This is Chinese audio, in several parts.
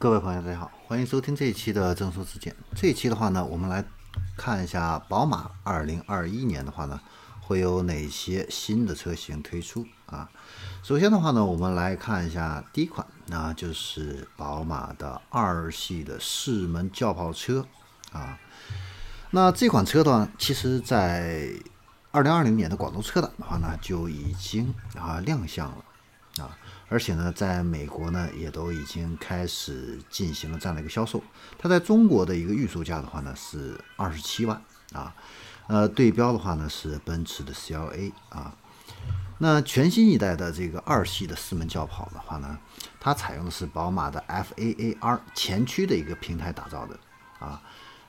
各位朋友，大家好，欢迎收听这一期的正说之见。这一期的话呢，我们来看一下宝马2021年的话呢，会有哪些新的车型推出啊？首先的话呢，我们来看一下第一款，那就是宝马的二系的四门轿跑车啊。那这款车的话，其实在2020年的广州车展的话呢，就已经啊亮相了啊。而且呢，在美国呢，也都已经开始进行了这样的一个销售。它在中国的一个预售价的话呢，是二十七万啊。呃，对标的话呢是奔驰的 CLA 啊。那全新一代的这个二系的四门轿跑的话呢，它采用的是宝马的 FAAR 前驱的一个平台打造的啊。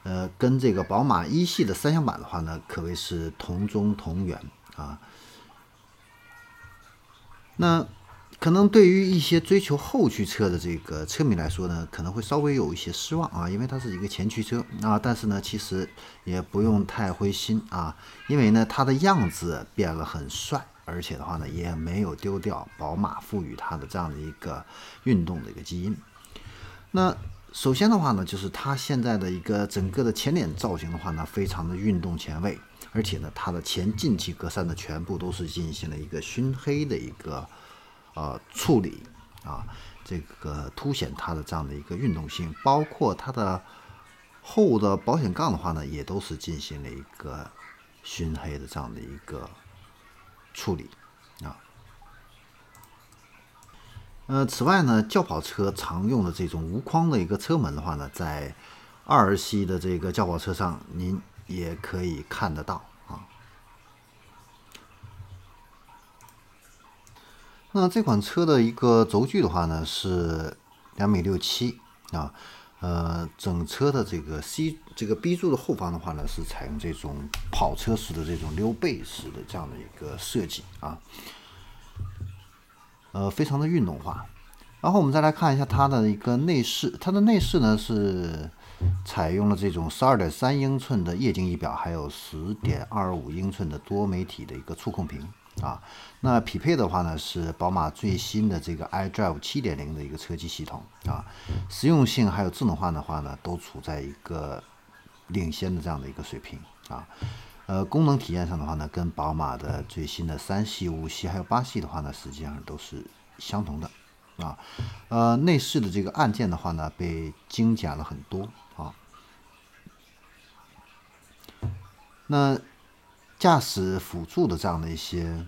呃，跟这个宝马一系的三厢版的话呢，可谓是同宗同源啊。那可能对于一些追求后驱车的这个车迷来说呢，可能会稍微有一些失望啊，因为它是一个前驱车啊。但是呢，其实也不用太灰心啊，因为呢，它的样子变了很帅，而且的话呢，也没有丢掉宝马赋予它的这样的一个运动的一个基因。那首先的话呢，就是它现在的一个整个的前脸造型的话呢，非常的运动前卫，而且呢，它的前进气格栅呢，全部都是进行了一个熏黑的一个。呃，处理啊，这个凸显它的这样的一个运动性，包括它的后的保险杠的话呢，也都是进行了一个熏黑的这样的一个处理啊。呃，此外呢，轿跑车常用的这种无框的一个车门的话呢，在二系的这个轿跑车上，您也可以看得到。那这款车的一个轴距的话呢是两米六七啊，呃，整车的这个 C 这个 B 柱的后方的话呢是采用这种跑车式的这种溜背式的这样的一个设计啊，呃，非常的运动化。然后我们再来看一下它的一个内饰，它的内饰呢是采用了这种十二点三英寸的液晶仪表，还有十点二五英寸的多媒体的一个触控屏。啊，那匹配的话呢是宝马最新的这个 iDrive 七点零的一个车机系统啊，实用性还有智能化的话呢都处在一个领先的这样的一个水平啊，呃，功能体验上的话呢跟宝马的最新的三系、五系还有八系的话呢实际上都是相同的啊，呃，内饰的这个按键的话呢被精简了很多啊，那。驾驶辅助的这样的一些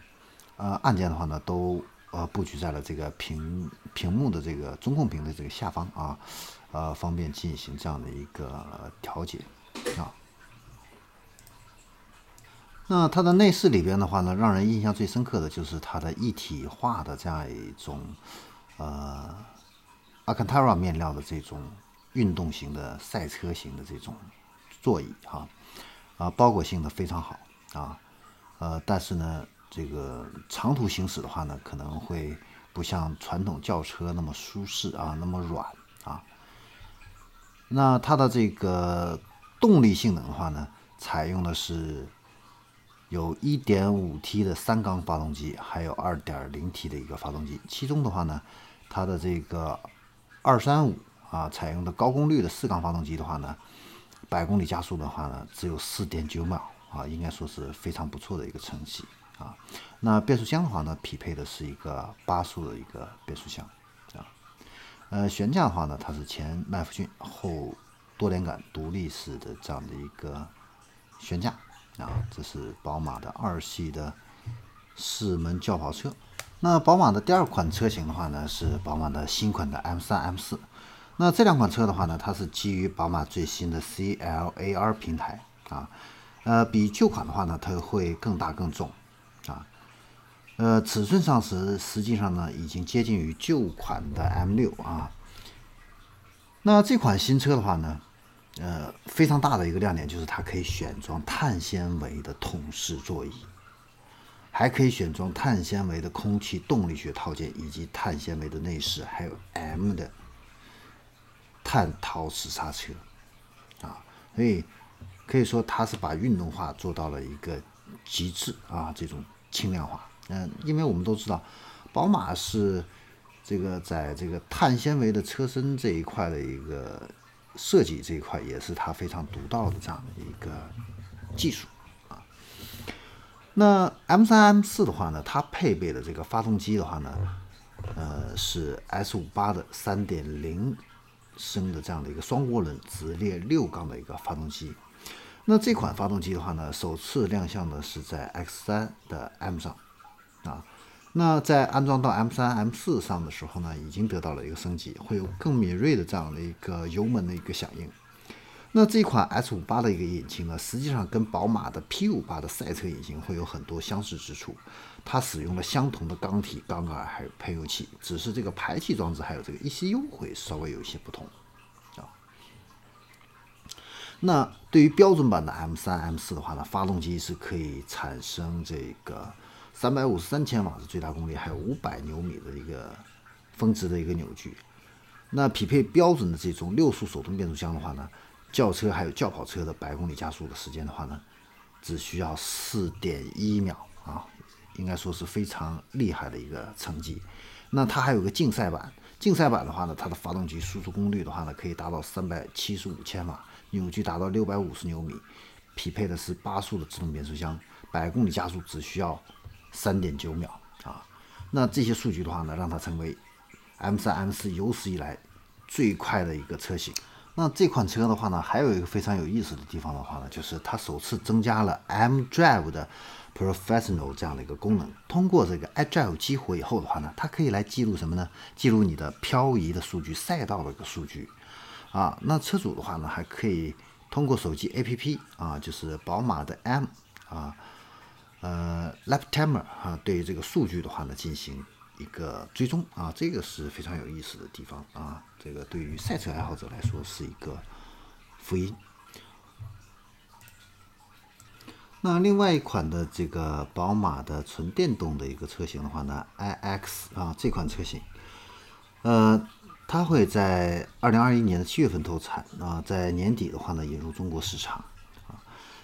呃按键的话呢，都呃布局在了这个屏屏幕的这个中控屏的这个下方啊，呃方便进行这样的一个调节啊。那它的内饰里边的话呢，让人印象最深刻的就是它的一体化的这样一种呃阿坎塔拉面料的这种运动型的赛车型的这种座椅哈啊，包裹性的非常好。啊，呃，但是呢，这个长途行驶的话呢，可能会不像传统轿车那么舒适啊，那么软啊。那它的这个动力性能的话呢，采用的是有 1.5T 的三缸发动机，还有 2.0T 的一个发动机。其中的话呢，它的这个235啊，采用的高功率的四缸发动机的话呢，百公里加速的话呢，只有4.9秒。啊，应该说是非常不错的一个成绩啊。那变速箱的话呢，匹配的是一个八速的一个变速箱啊。呃，悬架的话呢，它是前麦弗逊后多连杆独立式的这样的一个悬架啊。这是宝马的二系的四门轿跑车。那宝马的第二款车型的话呢，是宝马的新款的 M3、M4。那这两款车的话呢，它是基于宝马最新的 CLAR 平台啊。呃，比旧款的话呢，它会更大更重，啊，呃，尺寸上是实际上呢，已经接近于旧款的 M6 啊。那这款新车的话呢，呃，非常大的一个亮点就是它可以选装碳纤维的桶式座椅，还可以选装碳纤维的空气动力学套件，以及碳纤维的内饰，还有 M 的碳陶瓷刹车，啊，所以。可以说它是把运动化做到了一个极致啊，这种轻量化。嗯，因为我们都知道，宝马是这个在这个碳纤维的车身这一块的一个设计这一块，也是它非常独到的这样的一个技术啊。那 M 三 M 四的话呢，它配备的这个发动机的话呢，呃，是 S 五八的三点零升的这样的一个双涡轮直列六缸的一个发动机。那这款发动机的话呢，首次亮相的是在 X 三的 M 上啊。那在安装到 M 三、M 四上的时候呢，已经得到了一个升级，会有更敏锐的这样的一个油门的一个响应。那这款 S 五八的一个引擎呢，实际上跟宝马的 P 五八的赛车引擎会有很多相似之处。它使用了相同的缸体、缸盖还有喷油器，只是这个排气装置还有这个 ECU 会稍微有一些不同。那对于标准版的 M 三、M 四的话呢，发动机是可以产生这个。三百五十三千瓦的最大功率，还有五百牛米的一个峰值的一个扭矩。那匹配标准的这种六速手动变速箱的话呢，轿车还有轿跑车的百公里加速的时间的话呢，只需要四点一秒啊，应该说是非常厉害的一个成绩。那它还有个竞赛版，竞赛版的话呢，它的发动机输出功率的话呢，可以达到三百七十五千瓦，扭矩达到六百五十牛米，匹配的是八速的自动变速箱，百公里加速只需要。三点九秒啊，那这些数据的话呢，让它成为 M 三 M 四有史以来最快的一个车型。那这款车的话呢，还有一个非常有意思的地方的话呢，就是它首次增加了 M Drive 的 Professional 这样的一个功能。通过这个 i Drive 激活以后的话呢，它可以来记录什么呢？记录你的漂移的数据、赛道的一个数据啊。那车主的话呢，还可以通过手机 APP 啊，就是宝马的 M 啊。呃，lap timer 啊，对于这个数据的话呢，进行一个追踪啊，这个是非常有意思的地方啊。这个对于赛车爱好者来说是一个福音。那另外一款的这个宝马的纯电动的一个车型的话呢，iX 啊，这款车型，呃，它会在二零二一年的七月份投产啊，在年底的话呢，引入中国市场啊。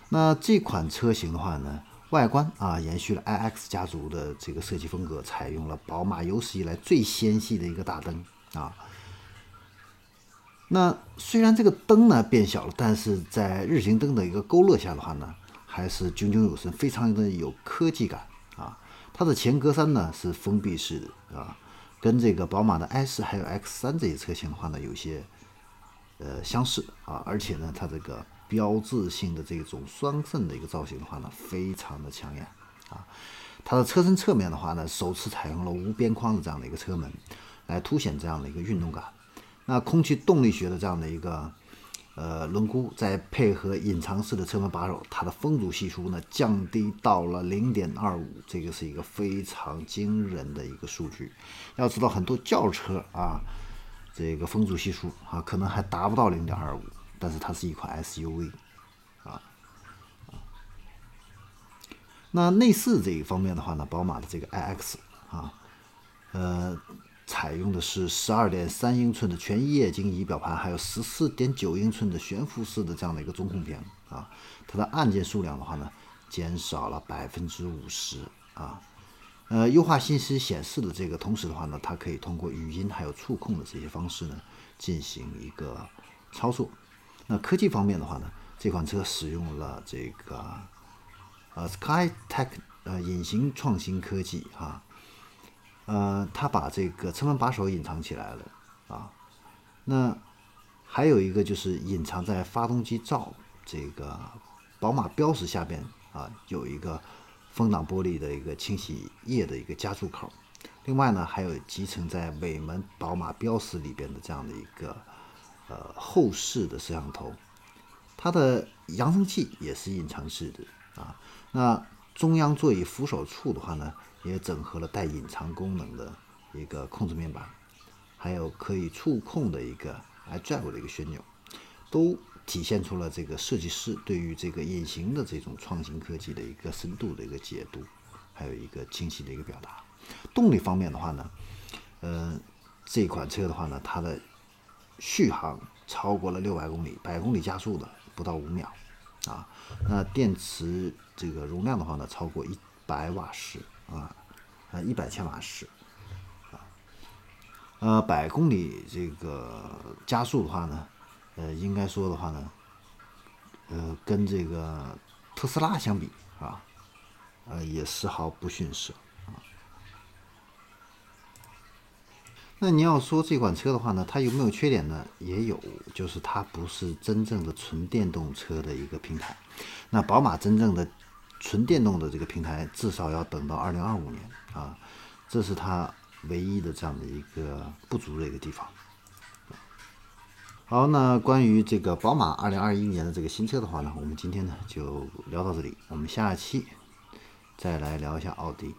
那这款车型的话呢？外观啊，延续了 iX 家族的这个设计风格，采用了宝马有史以来最纤细的一个大灯啊。那虽然这个灯呢变小了，但是在日行灯的一个勾勒下的话呢，还是炯炯有神，非常的有科技感啊。它的前格栅呢是封闭式的啊，跟这个宝马的 S4 还有 X 三这些车型的话呢有些呃相似啊，而且呢它这个。标志性的这种双肾的一个造型的话呢，非常的抢眼啊。它的车身侧面的话呢，首次采用了无边框的这样的一个车门，来凸显这样的一个运动感。那空气动力学的这样的一个呃轮毂，再配合隐藏式的车门把手，它的风阻系数呢降低到了零点二五，这个是一个非常惊人的一个数据。要知道很多轿车啊，这个风阻系数啊可能还达不到零点二五。但是它是一款 SUV，啊，那内饰这一方面的话呢，宝马的这个 iX 啊，呃，采用的是十二点三英寸的全液晶仪表盘，还有十四点九英寸的悬浮式的这样的一个中控屏啊，它的按键数量的话呢，减少了百分之五十啊，呃，优化信息显示的这个同时的话呢，它可以通过语音还有触控的这些方式呢，进行一个操作。那科技方面的话呢，这款车使用了这个呃 SkyTech 呃隐形创新科技啊，呃，它把这个车门把手隐藏起来了啊。那还有一个就是隐藏在发动机罩这个宝马标识下边啊，有一个风挡玻璃的一个清洗液的一个加注口。另外呢，还有集成在尾门宝马标识里边的这样的一个。呃，后视的摄像头，它的扬声器也是隐藏式的啊。那中央座椅扶手处的话呢，也整合了带隐藏功能的一个控制面板，还有可以触控的一个 iDrive 的一个旋钮，都体现出了这个设计师对于这个隐形的这种创新科技的一个深度的一个解读，还有一个清晰的一个表达。动力方面的话呢，呃，这款车的话呢，它的续航超过了六百公里，百公里加速的不到五秒，啊，那电池这个容量的话呢，超过一百瓦时，啊，啊一百千瓦时，啊，呃，百公里这个加速的话呢，呃，应该说的话呢，呃，跟这个特斯拉相比啊，呃，也丝毫不逊色啊。那你要说这款车的话呢，它有没有缺点呢？也有，就是它不是真正的纯电动车的一个平台。那宝马真正的纯电动的这个平台，至少要等到二零二五年啊，这是它唯一的这样的一个不足的一个地方。好，那关于这个宝马二零二一年的这个新车的话呢，我们今天呢就聊到这里，我们下期再来聊一下奥迪。